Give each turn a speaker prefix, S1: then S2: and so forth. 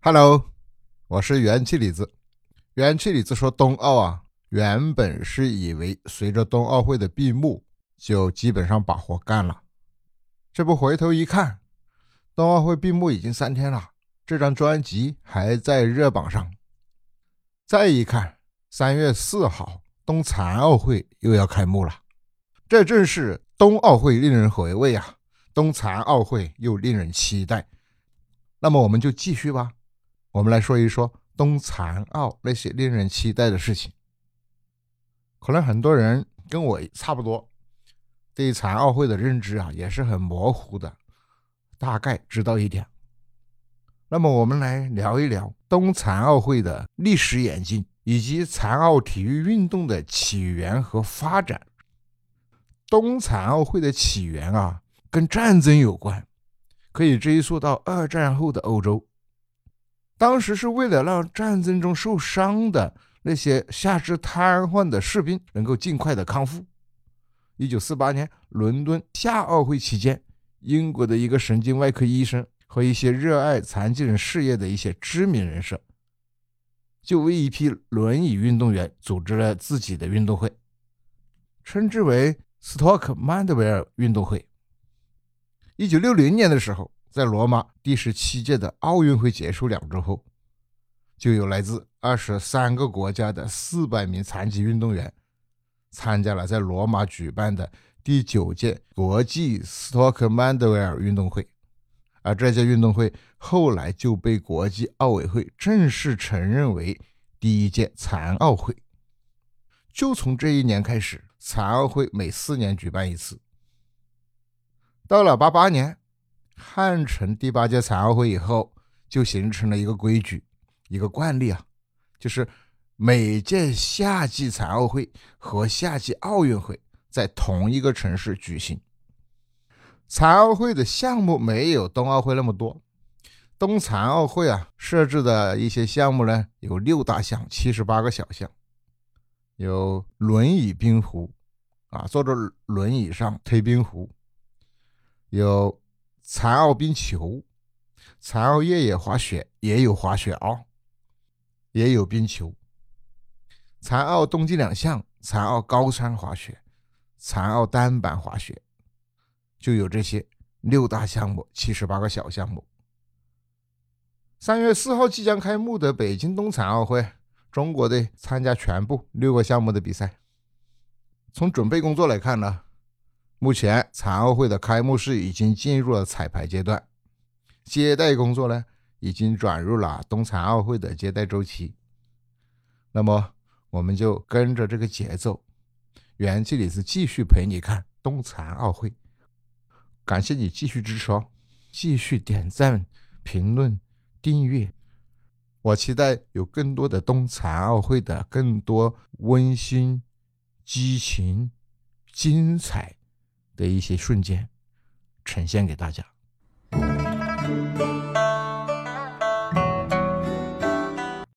S1: Hello，我是元气李子。元气李子说，冬奥啊，原本是以为随着冬奥会的闭幕，就基本上把活干了。这不回头一看，冬奥会闭幕已经三天了，这张专辑还在热榜上。再一看，三月四号，冬残奥会又要开幕了，这正是冬奥会令人回味啊，冬残奥会又令人期待。那么我们就继续吧。我们来说一说冬残奥那些令人期待的事情。可能很多人跟我差不多，对残奥会的认知啊也是很模糊的，大概知道一点。那么我们来聊一聊冬残奥会的历史演进，以及残奥体育运动的起源和发展。冬残奥会的起源啊，跟战争有关，可以追溯到二战后的欧洲。当时是为了让战争中受伤的那些下肢瘫痪的士兵能够尽快的康复。一九四八年伦敦夏奥会期间，英国的一个神经外科医生和一些热爱残疾人事业的一些知名人士，就为一批轮椅运动员组织了自己的运动会，称之为斯托克曼德维尔运动会。一九六零年的时候。在罗马第十七届的奥运会结束两周后，就有来自二十三个国家的四百名残疾运动员参加了在罗马举办的第九届国际斯托克曼德维尔运动会，而这届运动会后来就被国际奥委会正式承认为第一届残奥会。就从这一年开始，残奥会每四年举办一次。到了八八年。汉城第八届残奥会以后，就形成了一个规矩，一个惯例啊，就是每届夏季残奥会和夏季奥运会在同一个城市举行。残奥会的项目没有冬奥会那么多，冬残奥会啊设置的一些项目呢有六大项，七十八个小项，有轮椅冰壶啊，坐着轮椅上推冰壶，有。残奥冰球、残奥越野滑雪也有滑雪啊，也有冰球。残奥冬季两项：残奥高山滑雪、残奥单板滑雪，就有这些六大项目，七十八个小项目。三月四号即将开幕的北京冬残奥会，中国队参加全部六个项目的比赛。从准备工作来看呢？目前残奥会的开幕式已经进入了彩排阶段，接待工作呢已经转入了冬残奥会的接待周期。那么我们就跟着这个节奏，元气李子继续陪你看冬残奥会。感谢你继续支持哦，继续点赞、评论、订阅。我期待有更多的冬残奥会的更多温馨、激情、精彩。的一些瞬间呈现给大家。